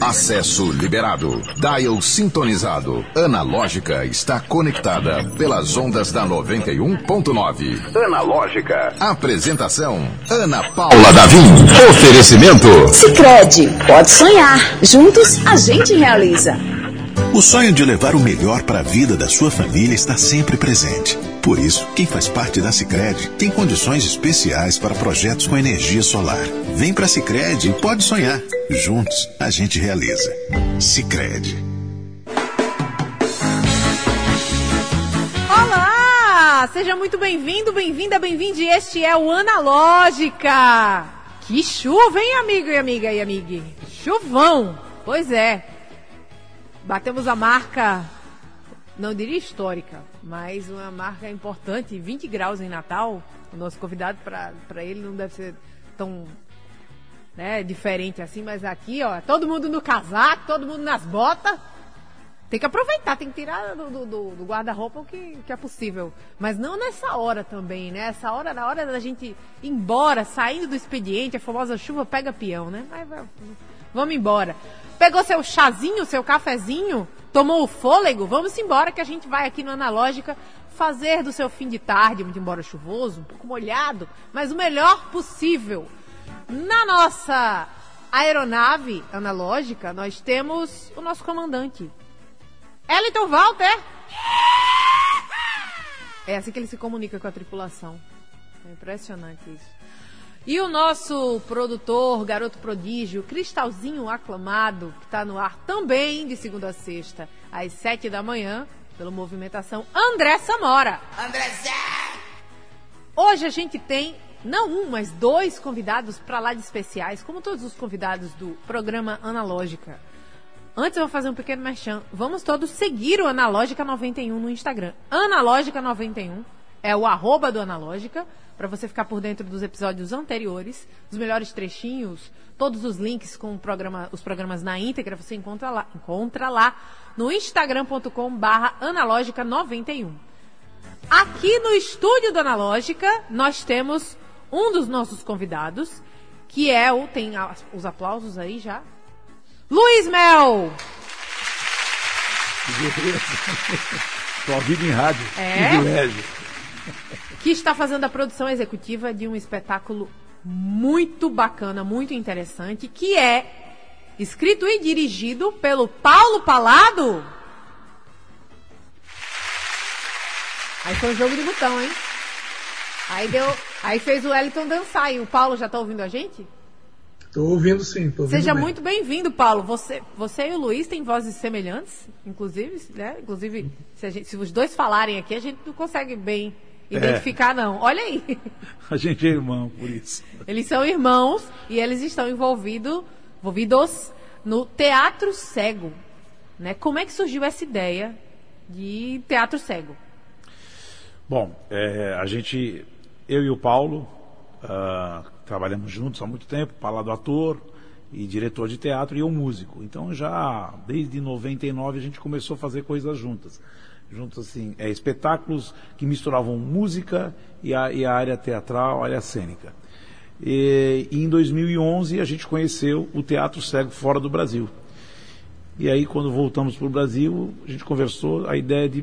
Acesso liberado. Dial sintonizado. Analógica está conectada pelas ondas da 91.9. Analógica. Apresentação: Ana Paula Davim. Oferecimento: Sicredi. Pode sonhar. Juntos a gente realiza. O sonho de levar o melhor para a vida da sua família está sempre presente. Por isso, quem faz parte da Sicredi tem condições especiais para projetos com energia solar. Vem para a Sicredi e pode sonhar. Juntos, a gente realiza. Sicredi. Olá! Seja muito bem-vindo, bem-vinda, bem-vinde. Este é o Analógica. Que chuva, hein, amigo e amiga e amigue? Chuvão! Pois é. Batemos a marca, não diria histórica, mas uma marca importante, 20 graus em Natal. O nosso convidado, para ele, não deve ser tão né, diferente assim, mas aqui, ó, todo mundo no casaco, todo mundo nas botas. Tem que aproveitar, tem que tirar do, do, do guarda-roupa o que, que é possível. Mas não nessa hora também, né? Essa hora, na hora da gente ir embora, saindo do expediente, a famosa chuva pega peão, né? Mas vamos embora. Pegou seu chazinho, seu cafezinho, tomou o fôlego? Vamos embora que a gente vai aqui no Analógica fazer do seu fim de tarde, muito embora chuvoso, um pouco molhado, mas o melhor possível. Na nossa aeronave analógica, nós temos o nosso comandante, Eliton Walter. É assim que ele se comunica com a tripulação. É impressionante isso. E o nosso produtor, garoto prodígio, Cristalzinho Aclamado, que está no ar também de segunda a sexta, às sete da manhã, pelo Movimentação, André Samora. André Zé! Hoje a gente tem não um, mas dois convidados para lá de especiais, como todos os convidados do programa Analógica. Antes eu vou fazer um pequeno merchan. Vamos todos seguir o Analógica 91 no Instagram. Analógica 91 é o arroba do Analógica, para você ficar por dentro dos episódios anteriores, dos melhores trechinhos, todos os links com programa, os programas na íntegra, você encontra lá, encontra lá no instagram.com barra analógica 91. Aqui no estúdio do Analógica, nós temos um dos nossos convidados, que é o. Tem os aplausos aí já? Luiz Mel! Estou ouvindo em rádio. É? Privilégio. Que está fazendo a produção executiva de um espetáculo muito bacana, muito interessante, que é escrito e dirigido pelo Paulo Palado. Aí foi um jogo de botão, hein? Aí deu. Aí fez o Wellington dançar. E o Paulo já está ouvindo a gente? Estou ouvindo sim, tô ouvindo Seja bem. muito bem-vindo, Paulo. Você, você e o Luiz têm vozes semelhantes, inclusive, né? Inclusive, se, gente- se os dois falarem aqui, a gente não consegue bem identificar, não. Olha aí. A gente é irmão, por isso. Eles são irmãos e eles estão envolvido, envolvidos no teatro cego. Né? Como é que surgiu essa ideia de teatro cego? Bom, é, a gente, eu e o Paulo, ah, trabalhamos juntos há muito tempo, Palado ator e diretor de teatro e eu músico. Então já desde 99 a gente começou a fazer coisas juntas. Juntos assim, é, espetáculos que misturavam música e a, e a área teatral, a área cênica. E, e em 2011 a gente conheceu o Teatro Cego fora do Brasil. E aí, quando voltamos para o Brasil, a gente conversou a ideia de,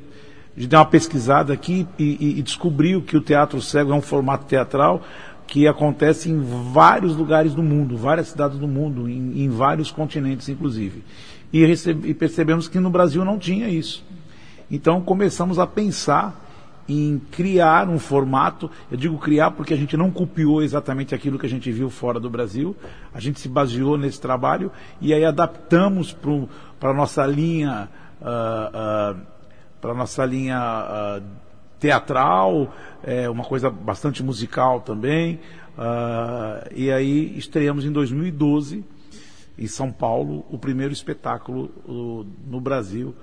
de dar uma pesquisada aqui e, e, e descobriu que o teatro cego é um formato teatral que acontece em vários lugares do mundo, várias cidades do mundo, em, em vários continentes, inclusive. E, recebe, e percebemos que no Brasil não tinha isso. Então começamos a pensar em criar um formato. Eu digo criar porque a gente não copiou exatamente aquilo que a gente viu fora do Brasil. A gente se baseou nesse trabalho e aí adaptamos para a nossa linha, para nossa linha ah, teatral, é, uma coisa bastante musical também. Ah, e aí estreamos em 2012 em São Paulo o primeiro espetáculo no Brasil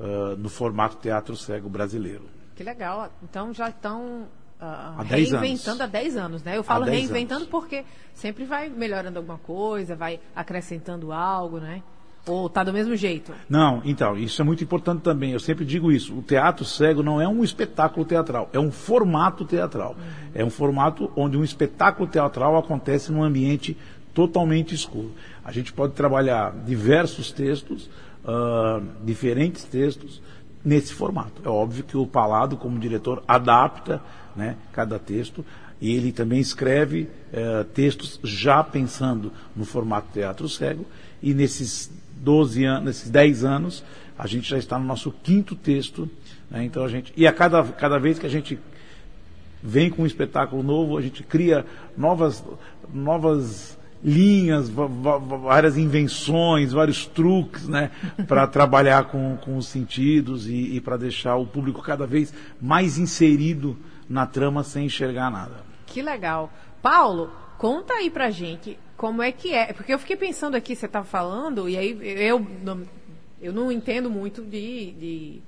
ah, no formato teatro cego brasileiro. Que legal. Então já estão Há 10 reinventando anos. há 10 anos, né? Eu falo 10 reinventando anos. porque sempre vai melhorando alguma coisa, vai acrescentando algo, né? Ou tá do mesmo jeito. Não, então, isso é muito importante também. Eu sempre digo isso. O teatro cego não é um espetáculo teatral, é um formato teatral. É um formato onde um espetáculo teatral acontece num ambiente totalmente escuro. A gente pode trabalhar diversos textos, uh, diferentes textos, nesse formato. É óbvio que o Palado, como diretor, adapta né, cada texto e ele também escreve uh, textos já pensando no formato teatro cego e nesses 12 anos, nesses 10 anos, a gente já está no nosso quinto texto. Né, então a gente, e a cada, cada vez que a gente vem com um espetáculo novo, a gente cria novas, novas linhas, várias invenções, vários truques, né, para trabalhar com, com os sentidos e, e para deixar o público cada vez mais inserido na trama sem enxergar nada. Que legal. Paulo, conta aí pra gente como é que é, porque eu fiquei pensando aqui, você estava falando, e aí eu não, eu não entendo muito de, de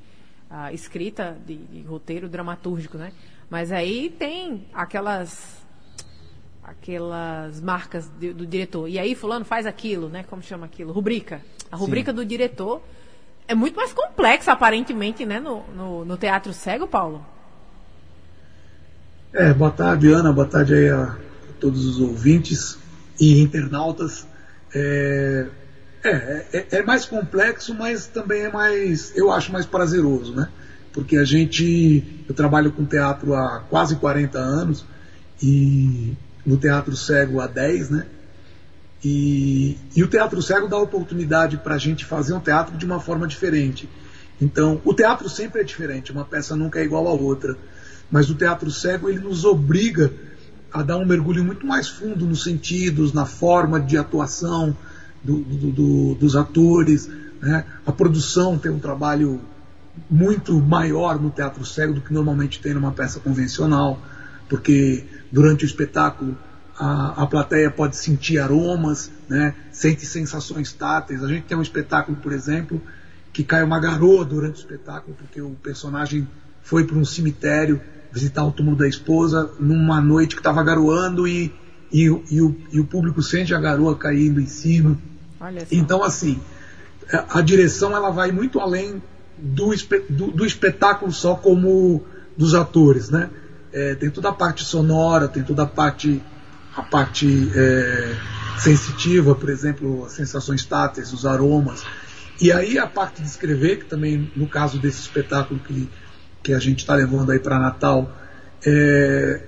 uh, escrita, de, de roteiro dramatúrgico, né? Mas aí tem aquelas aquelas marcas de, do diretor. E aí fulano faz aquilo, né? Como chama aquilo? Rubrica. A rubrica Sim. do diretor é muito mais complexa, aparentemente, né? No, no, no, teatro cego, Paulo. É, boa tarde, Ana. Boa tarde aí a, a todos os ouvintes e internautas. É, é, é, é, mais complexo, mas também é mais, eu acho mais prazeroso, né? Porque a gente, eu trabalho com teatro há quase 40 anos e no Teatro Cego há 10, né? E, e o Teatro Cego dá oportunidade para a gente fazer um teatro de uma forma diferente. Então, o teatro sempre é diferente, uma peça nunca é igual a outra. Mas o Teatro Cego ele nos obriga a dar um mergulho muito mais fundo nos sentidos, na forma de atuação do, do, do, dos atores. Né? A produção tem um trabalho muito maior no teatro cego do que normalmente tem numa peça convencional, porque durante o espetáculo a, a plateia pode sentir aromas, né? sente sensações táteis. A gente tem um espetáculo, por exemplo, que cai uma garoa durante o espetáculo, porque o personagem foi para um cemitério visitar o túmulo da esposa numa noite que estava garoando e, e, e, o, e, o, público sente a garoa caindo em cima. Então, assim, a direção ela vai muito além do, do, do espetáculo só como dos atores, né? É, tem toda a parte sonora, tem toda a parte, a parte é, sensitiva, por exemplo, as sensações táteis, os aromas. E aí a parte de escrever, que também no caso desse espetáculo que, que a gente está levando aí para Natal, é,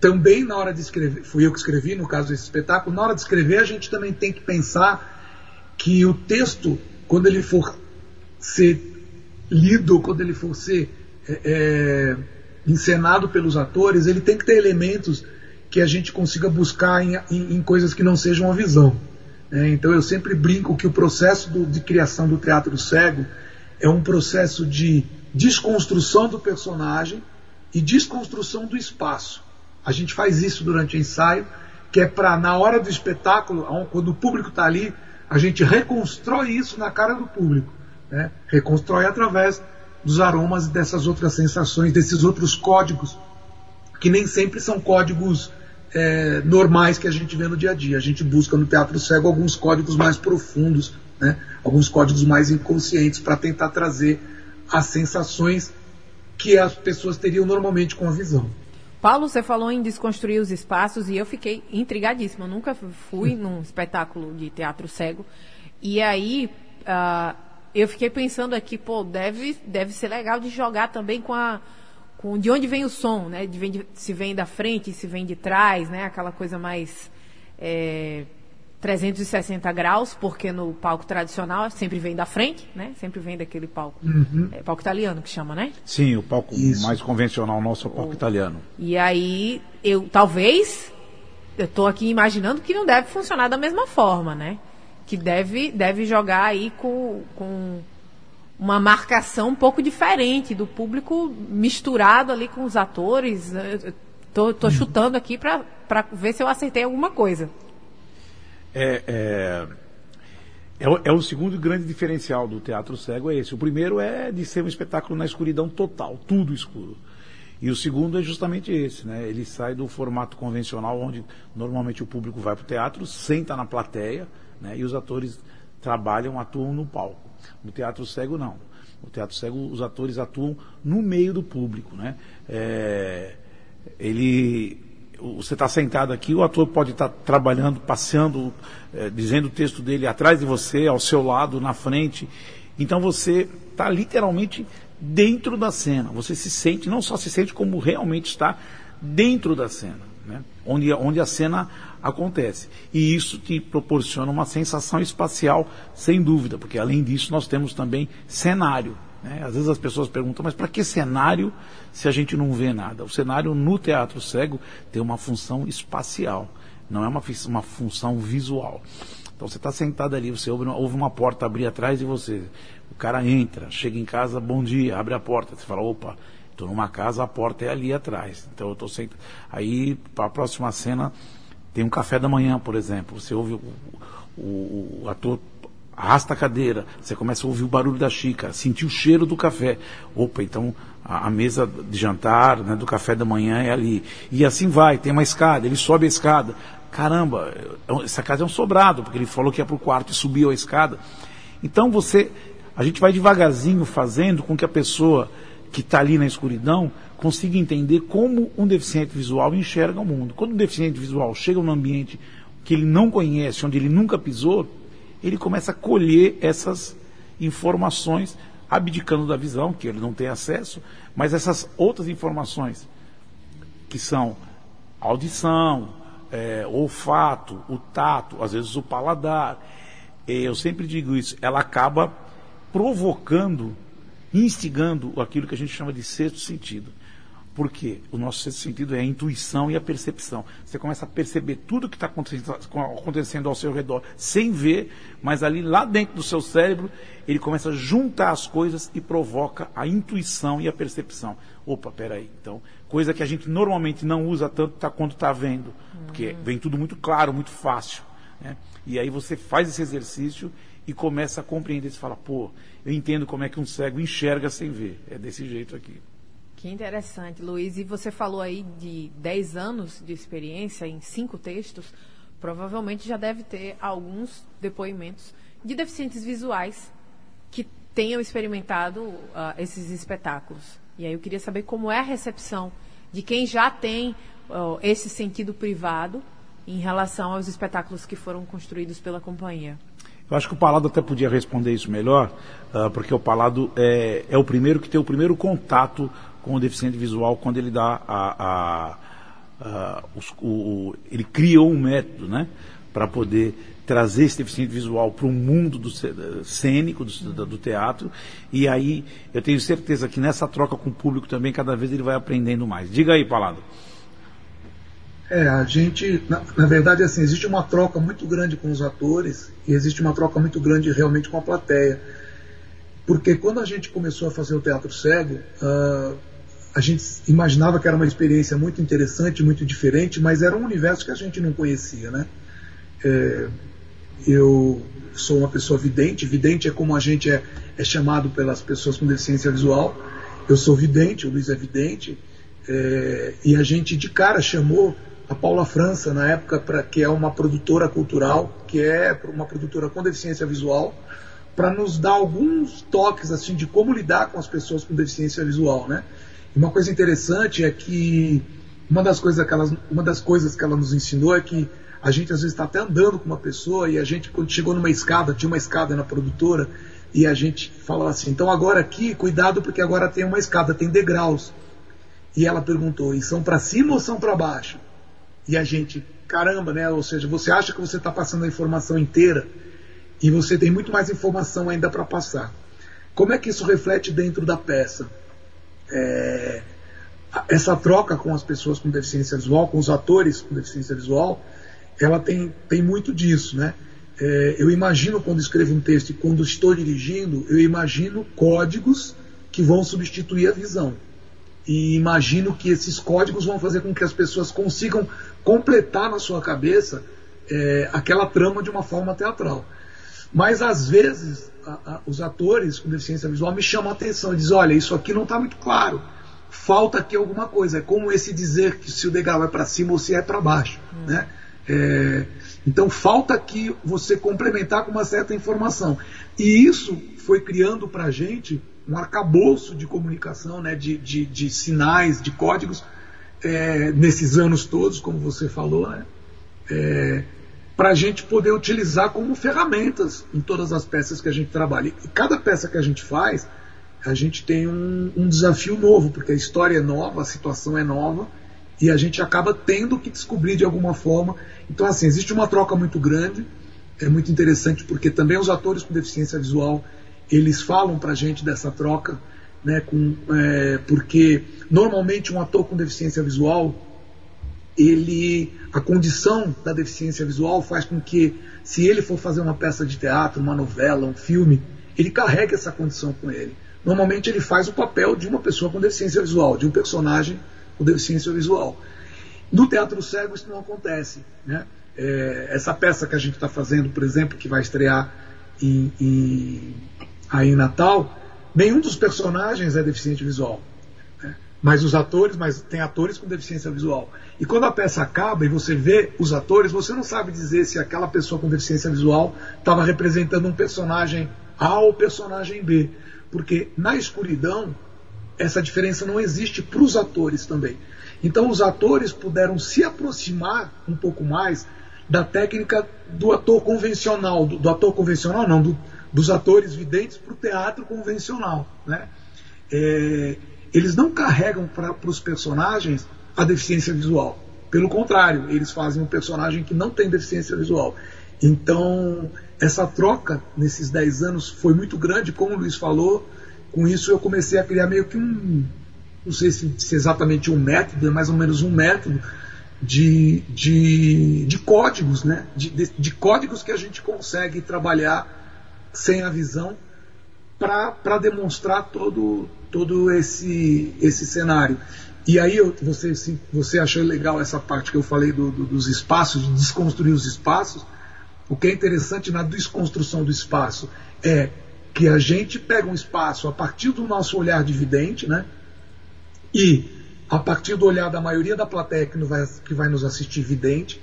também na hora de escrever, fui eu que escrevi no caso desse espetáculo, na hora de escrever a gente também tem que pensar que o texto, quando ele for ser lido, quando ele for ser é, é encenado pelos atores, ele tem que ter elementos que a gente consiga buscar em, em, em coisas que não sejam a visão. É, então eu sempre brinco que o processo do, de criação do teatro cego é um processo de desconstrução do personagem e desconstrução do espaço. A gente faz isso durante o ensaio, que é para, na hora do espetáculo, quando o público está ali, a gente reconstrói isso na cara do público. Né? Reconstrói através dos aromas dessas outras sensações, desses outros códigos, que nem sempre são códigos é, normais que a gente vê no dia a dia. A gente busca no teatro cego alguns códigos mais profundos, né? alguns códigos mais inconscientes para tentar trazer as sensações que as pessoas teriam normalmente com a visão. Paulo, você falou em desconstruir os espaços e eu fiquei intrigadíssima. Eu nunca fui num espetáculo de teatro cego. E aí, uh, eu fiquei pensando aqui, pô, deve, deve ser legal de jogar também com a com de onde vem o som, né? De, de, se vem da frente, se vem de trás, né? Aquela coisa mais é, 360 graus, porque no palco tradicional sempre vem da frente, né? Sempre vem daquele palco, uhum. é, palco italiano que chama, né? Sim, o palco Isso. mais convencional nosso é o palco o, italiano. E aí, eu talvez, eu estou aqui imaginando que não deve funcionar da mesma forma, né? Que deve, deve jogar aí com, com uma marcação um pouco diferente do público misturado ali com os atores. Tô, tô uhum. chutando aqui para ver se eu acertei alguma coisa. É, é, é, o, é, o segundo grande diferencial do teatro cego é esse. O primeiro é de ser um espetáculo na escuridão total, tudo escuro. E o segundo é justamente esse, né? Ele sai do formato convencional onde normalmente o público vai para o teatro, senta na plateia, né? E os atores trabalham, atuam no palco. No teatro cego, não. No teatro cego, os atores atuam no meio do público. Né? É, ele, você está sentado aqui, o ator pode estar tá trabalhando, passeando, é, dizendo o texto dele atrás de você, ao seu lado, na frente. Então você está literalmente dentro da cena. Você se sente, não só se sente, como realmente está dentro da cena, né? onde, onde a cena acontece. E isso te proporciona uma sensação espacial, sem dúvida, porque além disso nós temos também cenário. Né? Às vezes as pessoas perguntam, mas para que cenário se a gente não vê nada? O cenário no teatro cego tem uma função espacial, não é uma, uma função visual. Então você está sentado ali, você ouve, uma porta abrir atrás de você. O cara entra, chega em casa, bom dia, abre a porta. Você fala, opa, estou numa casa, a porta é ali atrás. Então eu estou sentado. Aí, para a próxima cena, tem um café da manhã, por exemplo. Você ouve o, o, o ator arrasta a cadeira, você começa a ouvir o barulho da xícara, sentir o cheiro do café. Opa, então a, a mesa de jantar, né, do café da manhã é ali. E assim vai, tem uma escada, ele sobe a escada. Caramba, é essa casa é um sobrado, porque ele falou que ia para o quarto e subiu a escada. Então você a gente vai devagarzinho fazendo com que a pessoa que está ali na escuridão consiga entender como um deficiente visual enxerga o mundo. Quando um deficiente visual chega num ambiente que ele não conhece, onde ele nunca pisou, ele começa a colher essas informações, abdicando da visão, que ele não tem acesso, mas essas outras informações, que são audição, é, olfato, o tato, às vezes o paladar. Eu sempre digo isso, ela acaba provocando, instigando aquilo que a gente chama de sexto sentido. Porque o nosso sexto sentido é a intuição e a percepção. Você começa a perceber tudo que está acontecendo ao seu redor sem ver, mas ali lá dentro do seu cérebro, ele começa a juntar as coisas e provoca a intuição e a percepção. Opa, peraí. Então, coisa que a gente normalmente não usa tanto tá quando está vendo. Porque vem tudo muito claro, muito fácil. Né? E aí você faz esse exercício e começa a compreender. Você fala, pô, eu entendo como é que um cego enxerga sem ver. É desse jeito aqui. Que interessante, Luiz. E você falou aí de 10 anos de experiência em cinco textos. Provavelmente já deve ter alguns depoimentos de deficientes visuais que tenham experimentado uh, esses espetáculos. E aí eu queria saber como é a recepção de quem já tem uh, esse sentido privado em relação aos espetáculos que foram construídos pela companhia. Eu acho que o Palado até podia responder isso melhor, uh, porque o Palado é, é, o primeiro que tem o primeiro contato com o deficiente visual quando ele dá a, a, a os, o, ele criou um método, né, para poder trazer esse deficiente visual para o mundo do cênico, do, do, teatro, e aí eu tenho certeza que nessa troca com o público também, cada vez ele vai aprendendo mais. Diga aí, Palado. É, a gente, na, na, verdade, assim, existe uma troca muito grande com os atores e existe uma troca muito grande realmente com a plateia. Porque quando a gente começou a fazer o teatro cego, uh, a gente imaginava que era uma experiência muito interessante, muito diferente, mas era um universo que a gente não conhecia, né? É, eu sou uma pessoa vidente, vidente é como a gente é, é chamado pelas pessoas com deficiência visual. Eu sou vidente, o Luiz é vidente, é, e a gente de cara chamou a Paula França, na época, pra, que é uma produtora cultural, que é uma produtora com deficiência visual, para nos dar alguns toques assim de como lidar com as pessoas com deficiência visual, né? E uma coisa interessante é que uma das coisas que ela, uma das coisas que ela nos ensinou é que a gente às vezes está até andando com uma pessoa e a gente quando chegou numa escada, tinha uma escada na produtora e a gente falou assim, então agora aqui, cuidado porque agora tem uma escada, tem degraus. E ela perguntou, e são para cima ou são para baixo? E a gente, caramba, né? Ou seja, você acha que você está passando a informação inteira e você tem muito mais informação ainda para passar. Como é que isso reflete dentro da peça? É, essa troca com as pessoas com deficiência visual, com os atores com deficiência visual, ela tem, tem muito disso, né? É, eu imagino quando escrevo um texto e quando estou dirigindo, eu imagino códigos que vão substituir a visão. E imagino que esses códigos vão fazer com que as pessoas consigam completar na sua cabeça é, aquela trama de uma forma teatral. Mas às vezes a, a, os atores com deficiência visual me chamam a atenção e dizem: olha, isso aqui não está muito claro, falta aqui alguma coisa. É como esse dizer que se o degrau é para cima ou se é para baixo. Hum. Né? É, então falta aqui você complementar com uma certa informação. E isso foi criando para a gente um arcabouço de comunicação, né, de, de, de sinais, de códigos é, nesses anos todos, como você falou, né? É, para a gente poder utilizar como ferramentas em todas as peças que a gente trabalha. E cada peça que a gente faz, a gente tem um, um desafio novo, porque a história é nova, a situação é nova, e a gente acaba tendo que descobrir de alguma forma. Então, assim, existe uma troca muito grande, é muito interessante, porque também os atores com deficiência visual, eles falam para a gente dessa troca, né, com, é, porque normalmente um ator com deficiência visual, ele a condição da deficiência visual faz com que se ele for fazer uma peça de teatro, uma novela, um filme, ele carrega essa condição com ele. Normalmente ele faz o papel de uma pessoa com deficiência visual, de um personagem com deficiência visual. No teatro cego isso não acontece, né? É, essa peça que a gente está fazendo, por exemplo, que vai estrear em, em, aí em Natal, nenhum dos personagens é deficiente visual mas os atores, mas tem atores com deficiência visual. E quando a peça acaba e você vê os atores, você não sabe dizer se aquela pessoa com deficiência visual estava representando um personagem A ou personagem B, porque na escuridão essa diferença não existe para os atores também. Então os atores puderam se aproximar um pouco mais da técnica do ator convencional, do, do ator convencional não, do, dos atores videntes para o teatro convencional, né? É, eles não carregam para os personagens a deficiência visual. Pelo contrário, eles fazem um personagem que não tem deficiência visual. Então, essa troca nesses 10 anos foi muito grande, como o Luiz falou. Com isso, eu comecei a criar meio que um. Não sei se, se exatamente um método, é mais ou menos um método de, de, de códigos, né? De, de, de códigos que a gente consegue trabalhar sem a visão para demonstrar todo, todo esse, esse cenário. E aí eu, você, você achou legal essa parte que eu falei do, do, dos espaços, de desconstruir os espaços. O que é interessante na desconstrução do espaço é que a gente pega um espaço a partir do nosso olhar de vidente, né? E a partir do olhar da maioria da plateia que vai, que vai nos assistir vidente,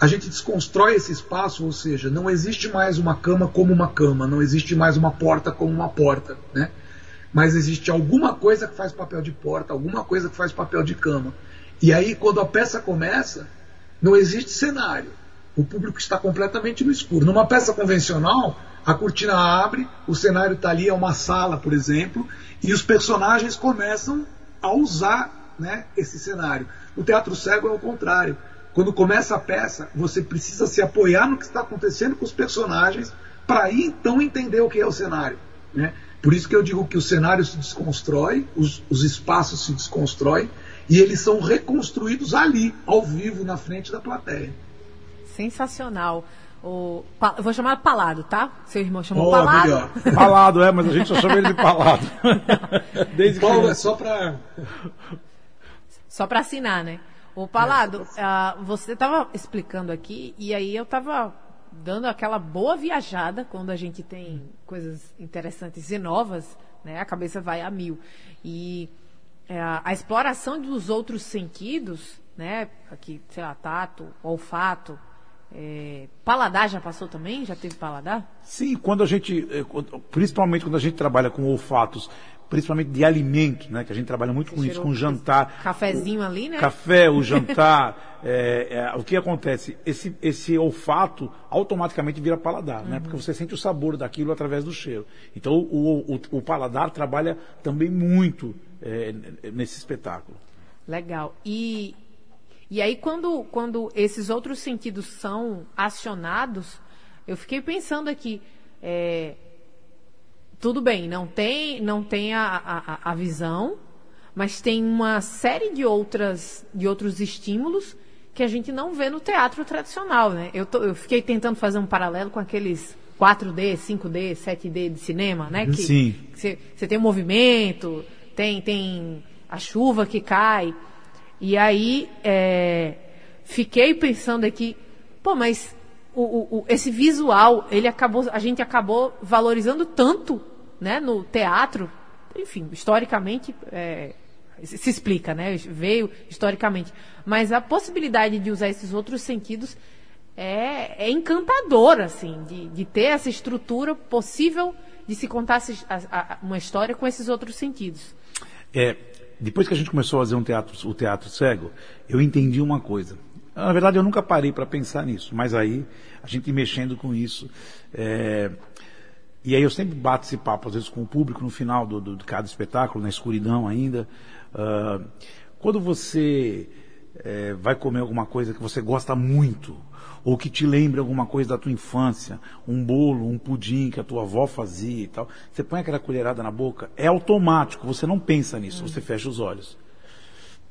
a gente desconstrói esse espaço, ou seja, não existe mais uma cama como uma cama, não existe mais uma porta como uma porta, né? Mas existe alguma coisa que faz papel de porta, alguma coisa que faz papel de cama. E aí, quando a peça começa, não existe cenário. O público está completamente no escuro. Numa peça convencional, a cortina abre, o cenário está ali, é uma sala, por exemplo, e os personagens começam a usar né, esse cenário. No teatro cego é o contrário. Quando começa a peça, você precisa se apoiar no que está acontecendo com os personagens para aí então entender o que é o cenário. Né? Por isso que eu digo que o cenário se desconstrói, os, os espaços se desconstroem e eles são reconstruídos ali, ao vivo, na frente da plateia. Sensacional. O, eu vou chamar Palado, tá? Seu irmão chamou oh, Palado. Melhor. Palado, é, mas a gente só chama ele de Palado. Desde Paulo que... é só para só para assinar, né? O Palado, uh, você estava explicando aqui e aí eu estava dando aquela boa viajada quando a gente tem coisas interessantes e novas, né? A cabeça vai a mil. E uh, a exploração dos outros sentidos, né? Aqui, sei lá, tato, olfato, é, paladar já passou também? Já teve paladar? Sim, quando a gente, eh, principalmente quando a gente trabalha com olfatos principalmente de alimentos, né? Que a gente trabalha muito com isso, com jantar. Cafezinho o, ali, né? Café, o jantar. é, é, o que acontece? Esse, esse olfato automaticamente vira paladar, uhum. né? Porque você sente o sabor daquilo através do cheiro. Então o, o, o paladar trabalha também muito é, nesse espetáculo. Legal. E, e aí quando, quando esses outros sentidos são acionados, eu fiquei pensando aqui. É, tudo bem, não tem, não tem a, a, a visão, mas tem uma série de, outras, de outros estímulos que a gente não vê no teatro tradicional, né? Eu, tô, eu fiquei tentando fazer um paralelo com aqueles 4D, 5D, 7D de cinema, né? Que, Sim. Você tem o movimento, tem, tem a chuva que cai. E aí, é, fiquei pensando aqui, pô, mas o, o, o, esse visual, ele acabou, a gente acabou valorizando tanto né, no teatro, enfim, historicamente é, se explica, né, veio historicamente, mas a possibilidade de usar esses outros sentidos é, é encantadora, assim, de, de ter essa estrutura possível de se contar a, a, uma história com esses outros sentidos. É, depois que a gente começou a fazer um teatro, o teatro cego, eu entendi uma coisa. Na verdade, eu nunca parei para pensar nisso, mas aí a gente mexendo com isso. É, e aí eu sempre bato esse papo, às vezes, com o público no final do, do de cada espetáculo, na escuridão ainda. Uh, quando você é, vai comer alguma coisa que você gosta muito, ou que te lembre alguma coisa da tua infância, um bolo, um pudim que a tua avó fazia e tal, você põe aquela colherada na boca, é automático, você não pensa nisso, você fecha os olhos.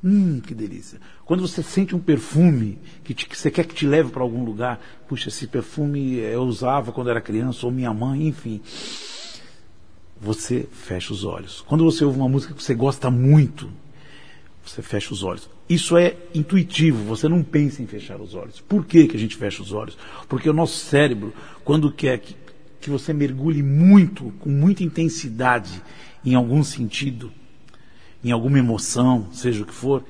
Hum, que delícia. Quando você sente um perfume que, te, que você quer que te leve para algum lugar, puxa, esse perfume eu usava quando era criança, ou minha mãe, enfim. Você fecha os olhos. Quando você ouve uma música que você gosta muito, você fecha os olhos. Isso é intuitivo, você não pensa em fechar os olhos. Por que, que a gente fecha os olhos? Porque o nosso cérebro, quando quer que, que você mergulhe muito, com muita intensidade, em algum sentido, em alguma emoção, seja o que for,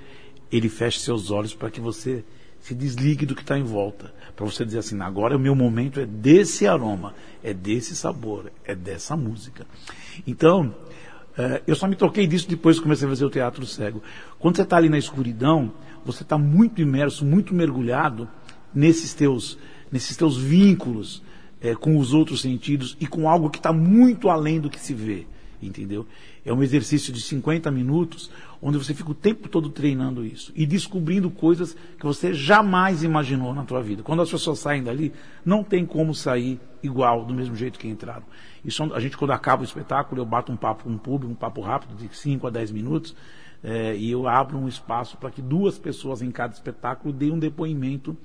ele fecha seus olhos para que você se desligue do que está em volta. Para você dizer assim, agora o meu momento é desse aroma, é desse sabor, é dessa música. Então, eh, eu só me toquei disso depois que comecei a fazer o teatro cego. Quando você está ali na escuridão, você está muito imerso, muito mergulhado nesses teus, nesses teus vínculos é, com os outros sentidos e com algo que está muito além do que se vê, entendeu? É um exercício de 50 minutos onde você fica o tempo todo treinando isso e descobrindo coisas que você jamais imaginou na tua vida. Quando as pessoas saem dali, não tem como sair igual, do mesmo jeito que entraram. Isso, a gente, quando acaba o espetáculo, eu bato um papo com um público, um papo rápido de 5 a 10 minutos, é, e eu abro um espaço para que duas pessoas em cada espetáculo deem um depoimento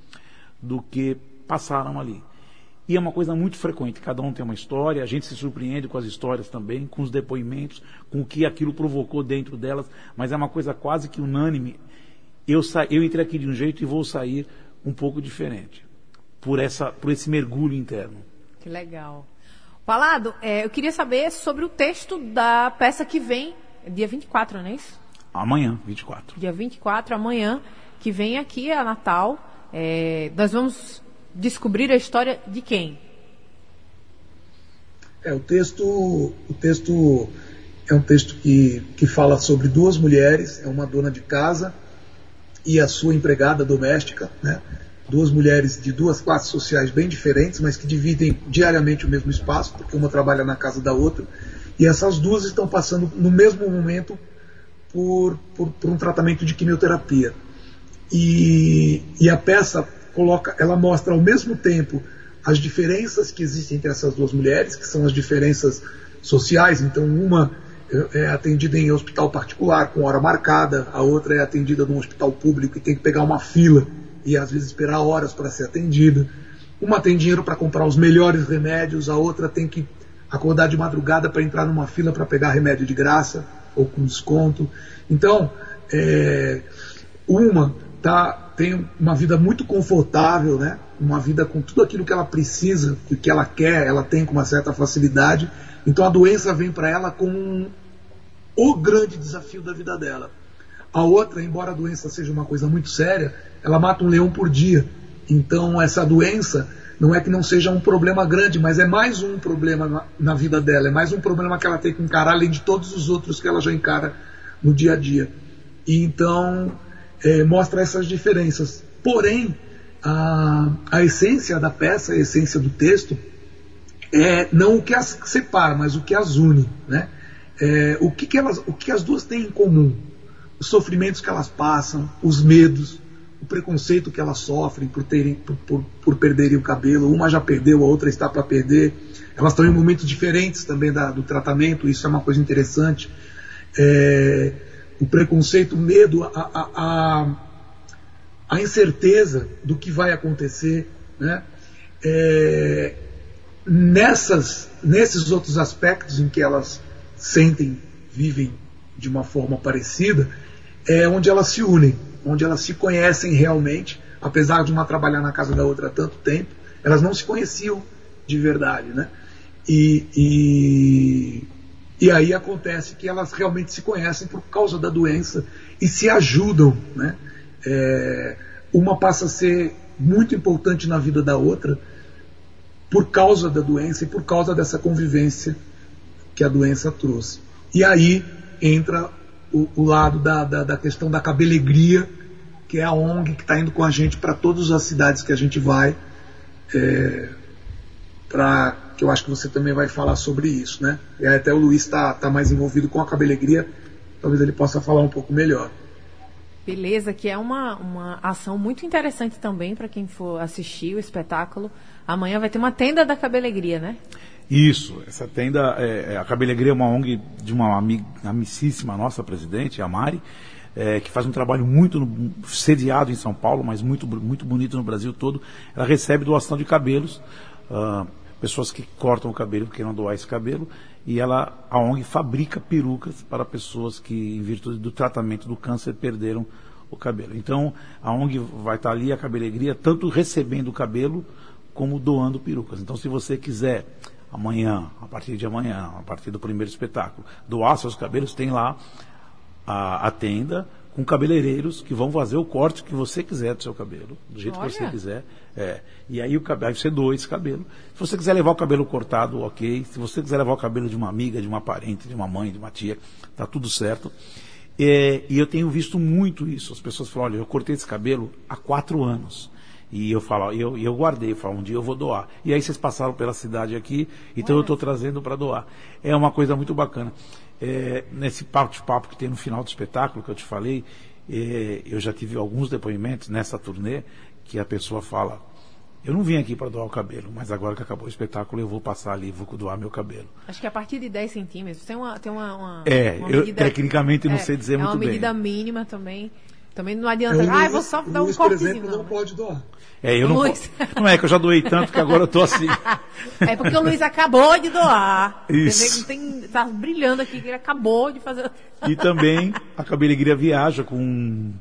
do que passaram ali. E é uma coisa muito frequente, cada um tem uma história, a gente se surpreende com as histórias também, com os depoimentos, com o que aquilo provocou dentro delas, mas é uma coisa quase que unânime. Eu, sa eu entrei aqui de um jeito e vou sair um pouco diferente, por, essa, por esse mergulho interno. Que legal. Palado, é, eu queria saber sobre o texto da peça que vem, dia 24, não é isso? Amanhã, 24. Dia 24, amanhã, que vem aqui a Natal. É, nós vamos descobrir a história de quem? É, o texto, o texto é um texto que, que fala sobre duas mulheres, é uma dona de casa e a sua empregada doméstica, né? duas mulheres de duas classes sociais bem diferentes, mas que dividem diariamente o mesmo espaço, porque uma trabalha na casa da outra, e essas duas estão passando no mesmo momento por, por, por um tratamento de quimioterapia. E, e a peça coloca, ela mostra ao mesmo tempo as diferenças que existem entre essas duas mulheres, que são as diferenças sociais. Então, uma é, é atendida em hospital particular com hora marcada, a outra é atendida num hospital público e tem que pegar uma fila e às vezes esperar horas para ser atendida. Uma tem dinheiro para comprar os melhores remédios, a outra tem que acordar de madrugada para entrar numa fila para pegar remédio de graça ou com desconto. Então, é, uma tá tem uma vida muito confortável, né? Uma vida com tudo aquilo que ela precisa, e que ela quer, ela tem com uma certa facilidade. Então a doença vem para ela como o grande desafio da vida dela. A outra, embora a doença seja uma coisa muito séria, ela mata um leão por dia. Então essa doença não é que não seja um problema grande, mas é mais um problema na, na vida dela, é mais um problema que ela tem que encarar além de todos os outros que ela já encara no dia a dia. E então é, mostra essas diferenças. Porém, a, a essência da peça, a essência do texto, é não o que as separa, mas o que as une. Né? É, o, que, que, elas, o que as duas têm em comum? Os sofrimentos que elas passam, os medos, o preconceito que elas sofrem por, terem, por, por, por perderem o cabelo. Uma já perdeu, a outra está para perder. Elas estão em momentos diferentes também da, do tratamento, isso é uma coisa interessante. É, o preconceito, o medo, a, a, a, a, incerteza do que vai acontecer, né? É, nessas, nesses outros aspectos em que elas sentem, vivem de uma forma parecida, é onde elas se unem, onde elas se conhecem realmente, apesar de uma trabalhar na casa da outra há tanto tempo, elas não se conheciam de verdade, né? E, e e aí acontece que elas realmente se conhecem por causa da doença e se ajudam. Né? É, uma passa a ser muito importante na vida da outra por causa da doença e por causa dessa convivência que a doença trouxe. E aí entra o, o lado da, da, da, questão da cabelegria, que é a ONG que está indo com a gente para todas as cidades que a gente vai. É, para que eu acho que você também vai falar sobre isso, né? E até o Luiz está tá mais envolvido com a cabelegria, talvez ele possa falar um pouco melhor. Beleza, que é uma, uma ação muito interessante também para quem for assistir o espetáculo. Amanhã vai ter uma tenda da cabelegria, né? Isso, essa tenda, é, é a Cabelegria é uma ONG de uma amicíssima nossa presidente, a Mari, é, que faz um trabalho muito no, sediado em São Paulo, mas muito, muito bonito no Brasil todo. Ela recebe doação de cabelos, uh, pessoas que cortam o cabelo, que queiram doar esse cabelo, e ela, a ONG fabrica perucas para pessoas que, em virtude do tratamento do câncer, perderam o cabelo. Então, a ONG vai estar ali, a Cabelegria, tanto recebendo o cabelo, como doando perucas. Então, se você quiser amanhã, a partir de amanhã, a partir do primeiro espetáculo, doar seus cabelos, tem lá a, a tenda com cabeleireiros que vão fazer o corte que você quiser do seu cabelo, do jeito Olha. que você quiser. É. E aí o cabelo, aí você doa esse cabelo. Se você quiser levar o cabelo cortado, ok. Se você quiser levar o cabelo de uma amiga, de uma parente, de uma mãe, de uma tia, tá tudo certo. É, e eu tenho visto muito isso. As pessoas falam, olha, eu cortei esse cabelo há quatro anos. E eu falo, eu, eu guardei, eu falo, um dia eu vou doar. E aí vocês passaram pela cidade aqui, então Olha. eu estou trazendo para doar. É uma coisa muito bacana. É, nesse papo-papo que tem no final do espetáculo que eu te falei, é, eu já tive alguns depoimentos nessa turnê que a pessoa fala, eu não vim aqui para doar o cabelo, mas agora que acabou o espetáculo eu vou passar ali, vou doar meu cabelo. Acho que a partir de 10 centímetros tem uma. Tem uma, uma é, uma eu medida, tecnicamente não é, sei dizer muito bem. É uma medida mínima também. Também não adianta. É, ah, vou só dar um cortezinho. Por exemplo, não, não pode doar. É, eu não, não é que eu já doei tanto que agora eu tô assim. é porque o Luiz acabou de doar. Isso. Tem, tá brilhando aqui que ele acabou de fazer. e também a Cabelegria viaja com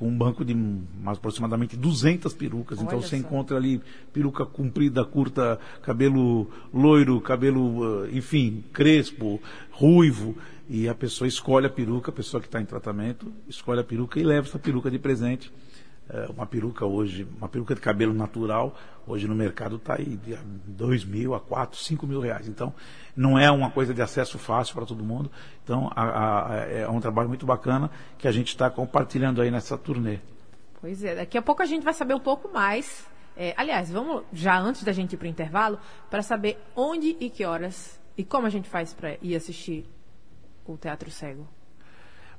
um banco de mais aproximadamente 200 perucas. Então Olha então você só. encontra ali peruca comprida, curta, cabelo loiro, cabelo, eh, enfim, crespo, ruivo. E a pessoa escolhe a peruca, a pessoa que está em tratamento, escolhe a peruca e leva essa peruca de presente. É, uma peruca hoje, uma peruca de cabelo natural, hoje no mercado está aí de 2 mil a 4, 5 mil reais. Então, não é uma coisa de acesso fácil para todo mundo. Então, a, a, é um trabalho muito bacana que a gente está compartilhando aí nessa turnê. Pois é, daqui a pouco a gente vai saber um pouco mais. É, aliás, vamos já antes da gente ir para o intervalo, para saber onde e que horas e como a gente faz para ir assistir o Teatro Cego?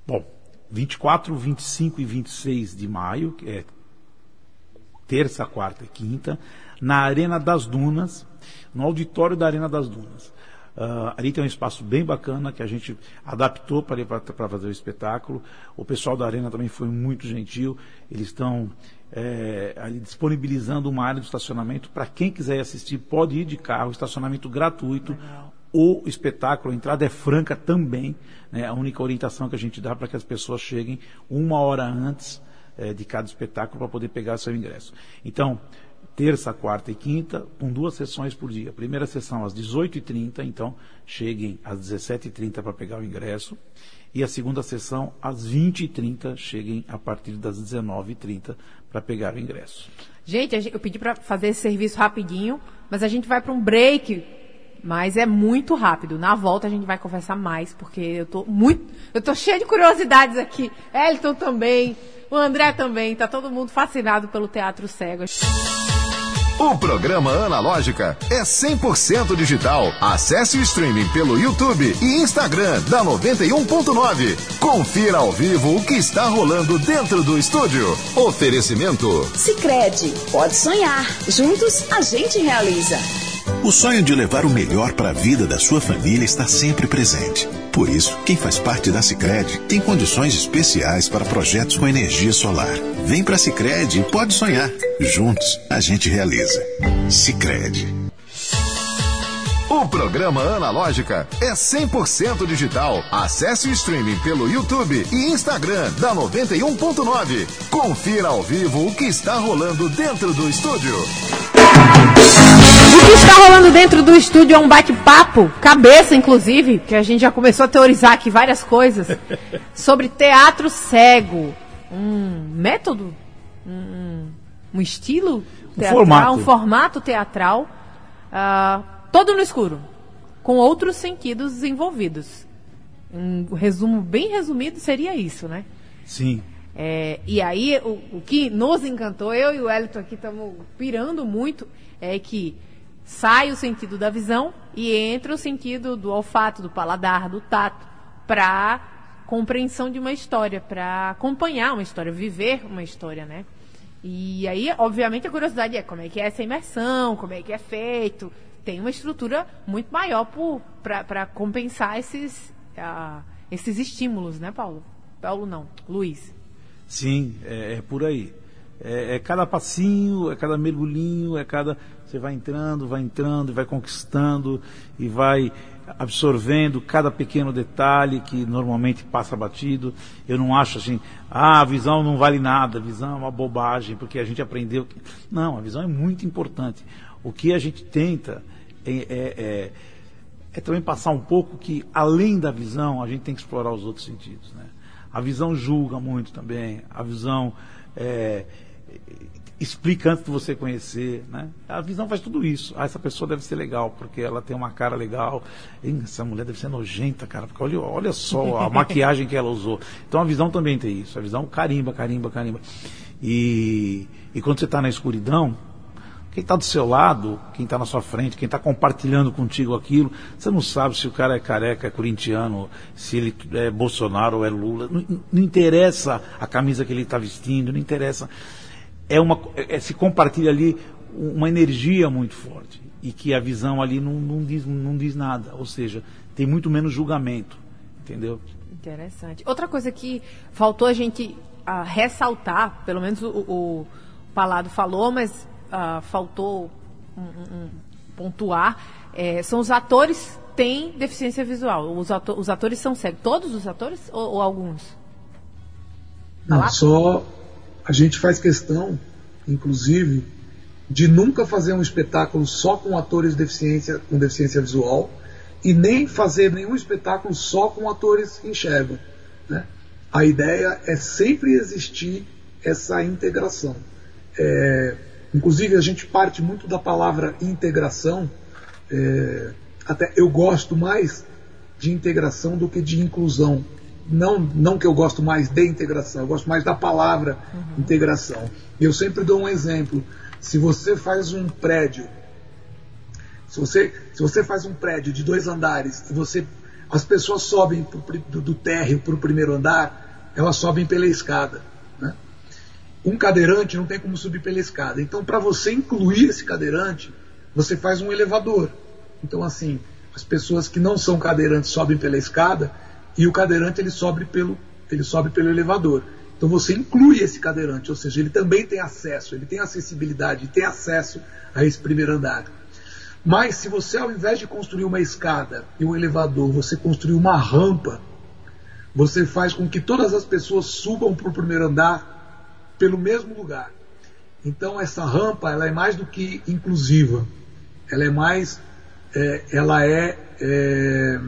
Bom, 24, 25 e 26 de maio, que é terça, quarta e quinta, na Arena das Dunas, no auditório da Arena das Dunas. Uh, ali tem um espaço bem bacana que a gente adaptou para, para fazer o espetáculo. O pessoal da Arena também foi muito gentil. Eles estão é, ali disponibilizando uma área de estacionamento para quem quiser assistir, pode ir de carro, estacionamento gratuito. Legal o espetáculo, a entrada é franca também. Né? A única orientação que a gente dá para que as pessoas cheguem uma hora antes é, de cada espetáculo para poder pegar seu ingresso. Então, terça, quarta e quinta, com duas sessões por dia. Primeira sessão às 18h30, então cheguem às 17h30 para pegar o ingresso. E a segunda sessão às 20h30, cheguem a partir das 19h30 para pegar o ingresso. Gente, eu pedi para fazer esse serviço rapidinho, mas a gente vai para um break mas é muito rápido. Na volta a gente vai conversar mais, porque eu tô muito. Eu tô cheia de curiosidades aqui. Elton também, o André também, tá todo mundo fascinado pelo teatro cego. O programa Analógica é 100% digital. Acesse o streaming pelo YouTube e Instagram da 91.9. Confira ao vivo o que está rolando dentro do estúdio. Oferecimento. Sicredi, pode sonhar. Juntos a gente realiza. O sonho de levar o melhor para a vida da sua família está sempre presente. Por isso, quem faz parte da Sicredi tem condições especiais para projetos com energia solar. Vem para a Sicredi e pode sonhar. Juntos, a gente realiza. Sicredi. O programa Analógica é 100% digital. Acesse o streaming pelo YouTube e Instagram da 91.9. Confira ao vivo o que está rolando dentro do estúdio. O que está rolando dentro do estúdio é um bate-papo, cabeça inclusive, que a gente já começou a teorizar aqui várias coisas, sobre teatro cego. Um método? Um, um estilo teatral, um formato, um formato teatral, uh, todo no escuro, com outros sentidos envolvidos. Um resumo bem resumido seria isso, né? Sim. É, e aí, o, o, que nos encantou, eu e o Elton aqui estamos pirando muito, é que sai o sentido da visão e entra o sentido do olfato, do paladar, do tato, para compreensão de uma história, para acompanhar uma história, viver uma história, né? E aí, obviamente, a curiosidade é como é que é essa imersão, como é que é feito. Tem uma estrutura muito maior para compensar esses, uh, esses estímulos, né, Paulo? Paulo não, Luiz. Sim, é, é por aí. É, é, cada passinho, é cada mergulhinho, é cada. Você vai entrando, vai entrando, vai conquistando e vai absorvendo cada pequeno detalhe que normalmente passa batido. Eu não acho assim, ah, a visão não vale nada, a visão é uma bobagem, porque a gente aprendeu. Que... Não, a visão é muito importante. O que a gente tenta é, é, é, é também passar um pouco que, além da visão, a gente tem que explorar os outros sentidos. Né? A visão julga muito também, a visão é, explica antes de você conhecer, né? A visão faz tudo isso. Ah, essa pessoa deve ser legal, porque ela tem uma cara legal. Essa mulher deve ser nojenta, cara, porque olha, olha só a maquiagem que ela usou. Então a visão também tem isso. A visão carimba, carimba, carimba. E, e quando você está na escuridão, quem está do seu lado, quem está na sua frente, quem está compartilhando contigo aquilo, você não sabe se o cara é careca, é corintiano, se ele é Bolsonaro ou é Lula. Não, não interessa a camisa que ele está vestindo, não interessa é uma, é, se compartilha ali uma energia muito forte e que a visão ali não, não, diz, não diz nada, ou seja, tem muito menos julgamento, entendeu? Interessante. Outra coisa que faltou a gente uh, ressaltar, pelo menos o, o Palado falou, mas uh, faltou um, um, pontuar, é, são os atores têm deficiência visual. Os, ato os atores são cegos. Todos os atores ou, ou alguns? Não, só a gente faz questão, inclusive, de nunca fazer um espetáculo só com atores deficiência, com deficiência visual e nem fazer nenhum espetáculo só com atores que enxergam. Né? A ideia é sempre existir essa integração. É, inclusive, a gente parte muito da palavra integração. É, até eu gosto mais de integração do que de inclusão, não, não que eu gosto mais de integração, eu gosto mais da palavra uhum. integração. Eu sempre dou um exemplo. Se você faz um prédio, se você, se você faz um prédio de dois andares e você as pessoas sobem pro, do, do térreo para o primeiro andar, elas sobem pela escada. Né? Um cadeirante não tem como subir pela escada. Então, para você incluir esse cadeirante, você faz um elevador. Então, assim, as pessoas que não são cadeirantes sobem pela escada e o cadeirante ele sobe pelo, ele sobe pelo elevador. Então você inclui esse cadeirante, ou seja, ele também tem acesso, ele tem acessibilidade, tem acesso a esse primeiro andar. Mas se você, ao invés de construir uma escada e um elevador, você construir uma rampa, você faz com que todas as pessoas subam para o primeiro andar pelo mesmo lugar. Então essa rampa ela é mais do que inclusiva, ela é mais, é, ela é, é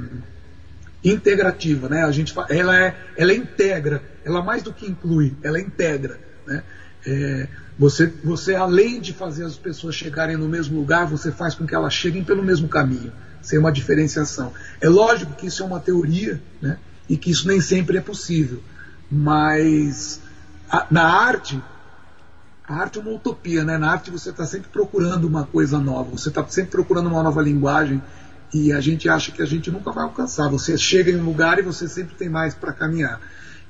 integrativa, né? A gente, ela, é, ela integra, ela mais do que inclui, ela integra, né? É, você, você, além de fazer as pessoas chegarem no mesmo lugar, você faz com que elas cheguem pelo mesmo caminho, sem uma diferenciação. É lógico que isso é uma teoria, né? E que isso nem sempre é possível, mas a, na arte, a arte é uma utopia, né? Na arte você está sempre procurando uma coisa nova, você está sempre procurando uma nova linguagem e a gente acha que a gente nunca vai alcançar. Você chega em um lugar e você sempre tem mais para caminhar.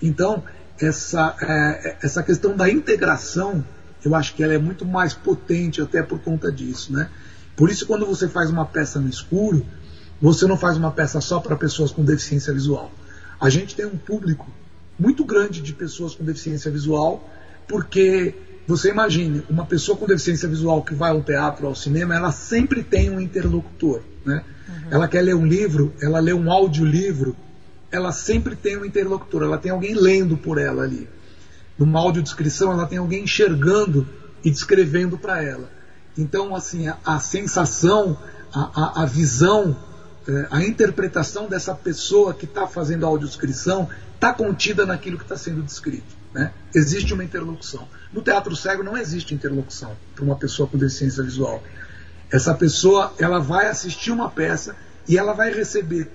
Então, essa, é, essa questão da integração, eu acho que ela é muito mais potente até por conta disso. Né? Por isso, quando você faz uma peça no escuro, você não faz uma peça só para pessoas com deficiência visual. A gente tem um público muito grande de pessoas com deficiência visual, porque você imagine, uma pessoa com deficiência visual que vai ao teatro, ao cinema, ela sempre tem um interlocutor. Né? Uhum. Ela quer ler um livro, ela lê um audiolivro, ela sempre tem um interlocutor, ela tem alguém lendo por ela ali. Numa audiodescrição, ela tem alguém enxergando e descrevendo para ela. Então, assim, a, a sensação, a, a, a visão, é, a interpretação dessa pessoa que está fazendo a audiodescrição está contida naquilo que está sendo descrito. Né? Existe uma interlocução. No teatro cego não existe interlocução para uma pessoa com deficiência visual. Essa pessoa ela vai assistir uma peça e ela vai receber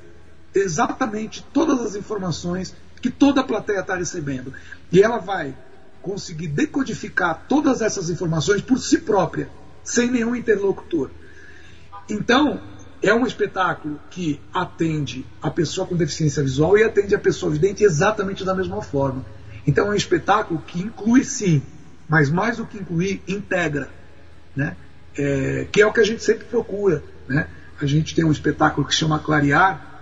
exatamente todas as informações que toda a plateia está recebendo. E ela vai conseguir decodificar todas essas informações por si própria, sem nenhum interlocutor. Então, é um espetáculo que atende a pessoa com deficiência visual e atende a pessoa vidente exatamente da mesma forma. Então, é um espetáculo que inclui sim, mas mais do que incluir, integra. Né? É, que é o que a gente sempre procura. Né? A gente tem um espetáculo que chama Clarear.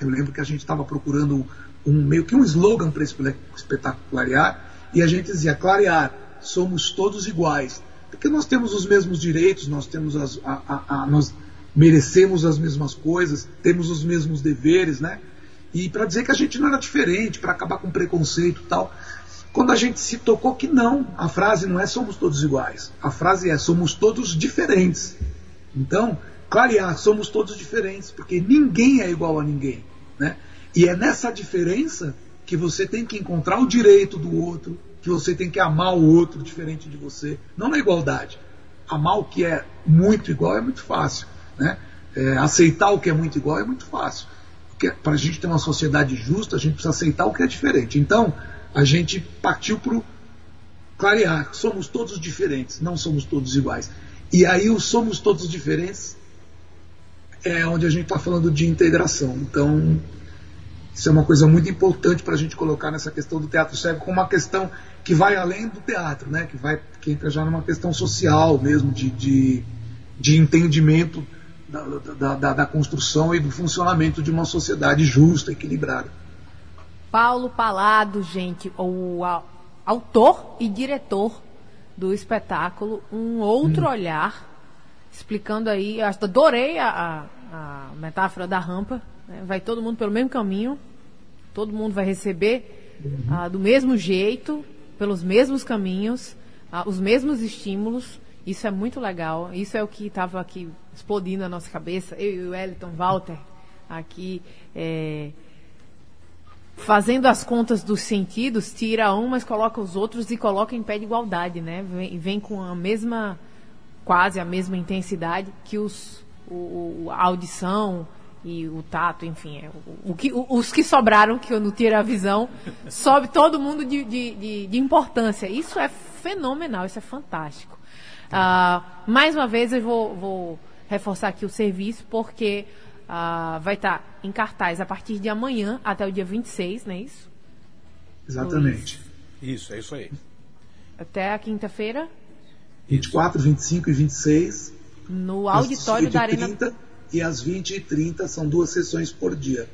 Eu lembro que a gente estava procurando um meio que um slogan para esse espetáculo Clarear, e a gente dizia: Clarear, somos todos iguais. Porque nós temos os mesmos direitos, nós temos as, a, a, a, nós merecemos as mesmas coisas, temos os mesmos deveres, né? E para dizer que a gente não era diferente, para acabar com preconceito e tal. Quando a gente se tocou que não, a frase não é somos todos iguais, a frase é somos todos diferentes. Então, clarear, somos todos diferentes, porque ninguém é igual a ninguém. Né? E é nessa diferença que você tem que encontrar o direito do outro, que você tem que amar o outro diferente de você, não na igualdade. Amar o que é muito igual é muito fácil. Né? É, aceitar o que é muito igual é muito fácil. Para a gente ter uma sociedade justa, a gente precisa aceitar o que é diferente. Então, a gente partiu para clarear. Somos todos diferentes, não somos todos iguais. E aí o somos todos diferentes é onde a gente está falando de integração. Então, isso é uma coisa muito importante para a gente colocar nessa questão do teatro cego como uma questão que vai além do teatro, né? que, vai, que entra já numa questão social mesmo, de, de, de entendimento da, da, da, da construção e do funcionamento de uma sociedade justa, equilibrada. Paulo Palado, gente, o autor e diretor do espetáculo Um Outro hum. Olhar, explicando aí, eu adorei a, a, a metáfora da rampa, né? vai todo mundo pelo mesmo caminho, todo mundo vai receber uhum. ah, do mesmo jeito, pelos mesmos caminhos, ah, os mesmos estímulos, isso é muito legal, isso é o que estava aqui explodindo na nossa cabeça, eu e o Wellington Walter, aqui, é, fazendo as contas dos sentidos, tira um, mas coloca os outros e coloca em pé de igualdade, né? Vem, vem com a mesma, quase a mesma intensidade que os, o, a audição e o tato, enfim, é, o, o que, os que sobraram, que eu não tiro a visão, sobe todo mundo de, de, de, de importância. Isso é fenomenal, isso é fantástico. Uh, mais uma vez eu vou, vou reforçar aqui o serviço, porque Uh, vai estar tá em cartaz a partir de amanhã até o dia 26, não é isso? Exatamente. Isso, é isso aí. Até a quinta-feira? 24, 25 e 26. No auditório da Arena. 30 e às 20 e 30 são duas sessões por dia.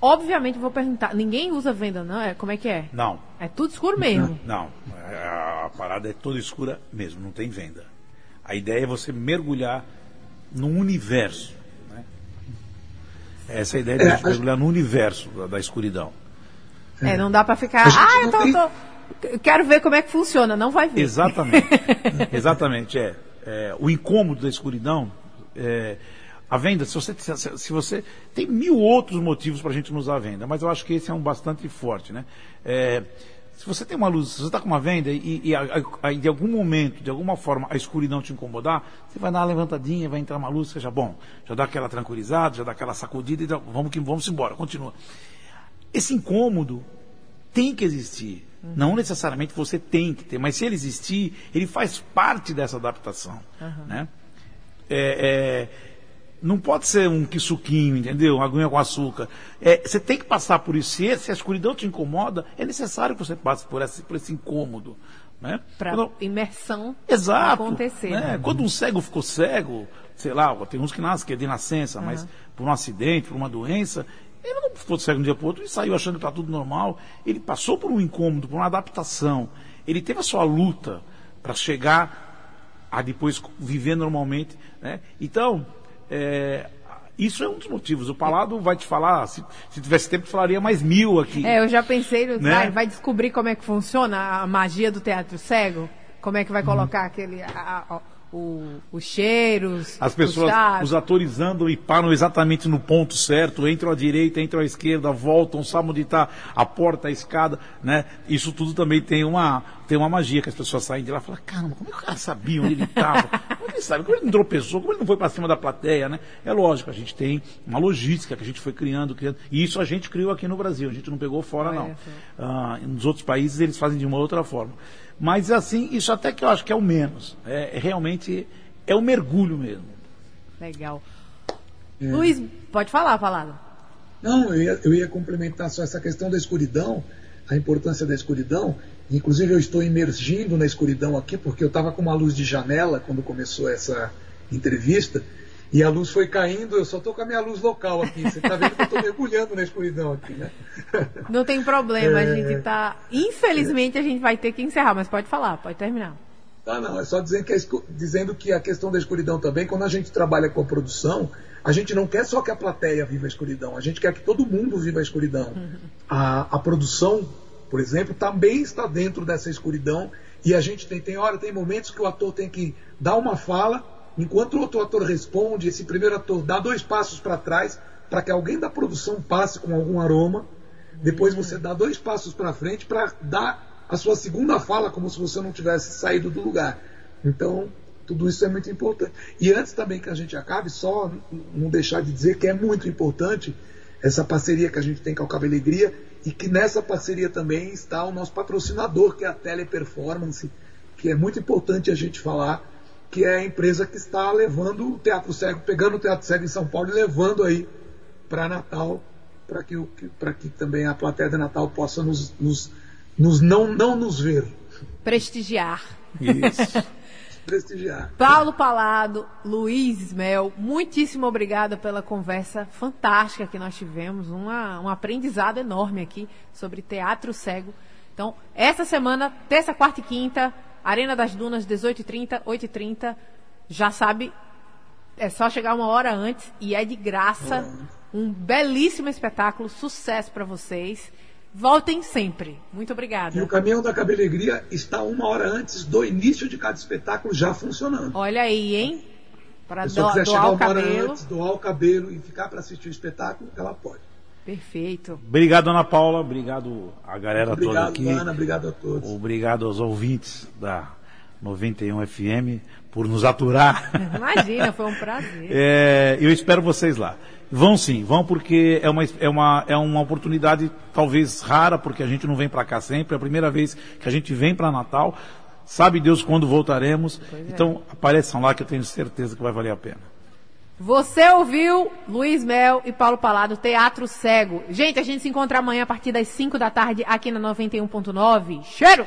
Obviamente vou perguntar, ninguém usa venda, não? É, como é que é? Não. É tudo escuro mesmo? Não, a parada é toda escura mesmo, não tem venda. A ideia é você mergulhar num universo essa é a ideia de é, a gente mergulhar no universo da, da escuridão. É, não dá para ficar. Ah, eu tô, tem... tô, quero ver como é que funciona. Não vai ver. Exatamente. Exatamente, é. é. O incômodo da escuridão. É, a venda, se você, se você. Tem mil outros motivos para a gente não usar a venda, mas eu acho que esse é um bastante forte, né? É, se você tem uma luz, se você está com uma venda e, e a, a, de algum momento, de alguma forma, a escuridão te incomodar, você vai dar uma levantadinha, vai entrar uma luz, seja bom, já dá aquela tranquilizada, já dá aquela sacudida e dá, vamos que vamos embora, continua. Esse incômodo tem que existir. Uhum. Não necessariamente você tem que ter, mas se ele existir, ele faz parte dessa adaptação. Uhum. Né? É, é, não pode ser um que suquinho, entendeu? Uma aguinha com açúcar. É, você tem que passar por isso. Se, se a escuridão te incomoda, é necessário que você passe por esse, por esse incômodo. Né? Para Quando... imersão Exato, acontecer. Né? Né? Quando um cego ficou cego, sei lá, tem uns que nascem que é de nascença, uhum. mas por um acidente, por uma doença, ele não ficou cego de um dia para o outro e saiu achando que está tudo normal. Ele passou por um incômodo, por uma adaptação. Ele teve a sua luta para chegar a depois viver normalmente. Né? Então, é, isso é um dos motivos. O Palado vai te falar, se, se tivesse tempo, falaria mais mil aqui. É, eu já pensei, né? vai, descobrir como é que funciona a magia do teatro cego? Como é que vai uhum. colocar uhum. aquele. A, a, o, os cheiros. As pessoas, os atores andam e param exatamente no ponto certo, entram à direita, entram à esquerda, voltam, sabem onde está a porta, a escada, né? Isso tudo também tem uma, tem uma magia que as pessoas saem de lá e falam, caramba, como é que o cara sabia onde ele estava? Como ele sabe? Como ele não tropeçou? Como ele não foi para cima da plateia, né? É lógico, a gente tem uma logística que a gente foi criando, criando. E isso a gente criou aqui no Brasil, a gente não pegou fora, não. Ah, nos outros países eles fazem de uma outra forma. Mas assim, isso até que eu acho que é o menos. É, é realmente é o mergulho mesmo. Legal. É. Luiz, pode falar a palavra. Não, eu ia, eu ia complementar só essa questão da escuridão, a importância da escuridão. Inclusive eu estou imergindo na escuridão aqui, porque eu estava com uma luz de janela quando começou essa entrevista, e a luz foi caindo, eu só estou com a minha luz local aqui. Você está vendo que eu estou mergulhando na escuridão aqui, né? Não tem problema, é... a gente está. Infelizmente a gente vai ter que encerrar, mas pode falar, pode terminar. Ah, não, é só dizendo que, a, dizendo que a questão da escuridão também, quando a gente trabalha com a produção, a gente não quer só que a plateia viva a escuridão, a gente quer que todo mundo viva a escuridão. A, a produção por exemplo, também está dentro dessa escuridão e a gente tem, tem hora, tem momentos que o ator tem que dar uma fala, enquanto o outro ator responde, esse primeiro ator dá dois passos para trás para que alguém da produção passe com algum aroma, depois você dá dois passos para frente para dar a sua segunda fala como se você não tivesse saído do lugar. Então, tudo isso é muito importante. E antes também que a gente acabe, só não deixar de dizer que é muito importante essa parceria que a gente tem com a Cabelegria e que nessa parceria também está o nosso patrocinador, que é a Teleperformance, que é muito importante a gente falar, que é a empresa que está levando o Teatro Cego, pegando o Teatro Cego em São Paulo e levando aí para Natal, para que, que também a plateia de Natal possa nos, nos, nos não, não nos ver. Prestigiar. Isso. prestigiar. Paulo Palado, Luiz Ismel, muitíssimo obrigada pela conversa fantástica que nós tivemos, uma, um aprendizado enorme aqui sobre teatro cego. Então, essa semana, terça, quarta e quinta, Arena das Dunas, 18h30, 8h30, já sabe, é só chegar uma hora antes e é de graça. Um belíssimo espetáculo, sucesso para vocês. Voltem sempre. Muito obrigada. E o caminhão da cabelegria está uma hora antes do início de cada espetáculo já funcionando. Olha aí, hein? Para do, quiser chegar uma hora antes, doar o cabelo e ficar para assistir o espetáculo, ela pode. Perfeito. Obrigado, Ana Paula. Obrigado a galera obrigado, toda aqui. Ana, obrigado a todos. Obrigado aos ouvintes da 91 FM por nos aturar. Imagina, foi um prazer. É, eu espero vocês lá. Vão sim, vão porque é uma, é uma, é uma oportunidade talvez rara, porque a gente não vem para cá sempre, é a primeira vez que a gente vem para Natal. Sabe Deus quando voltaremos. Pois é. então é. apareçam lá que eu tenho certeza que vai valer a pena. Você ouviu Luiz Mel e Paulo Palado, Teatro Cego. Gente, a gente se encontra amanhã a partir das 5 da tarde aqui na 91.9. Cheiro!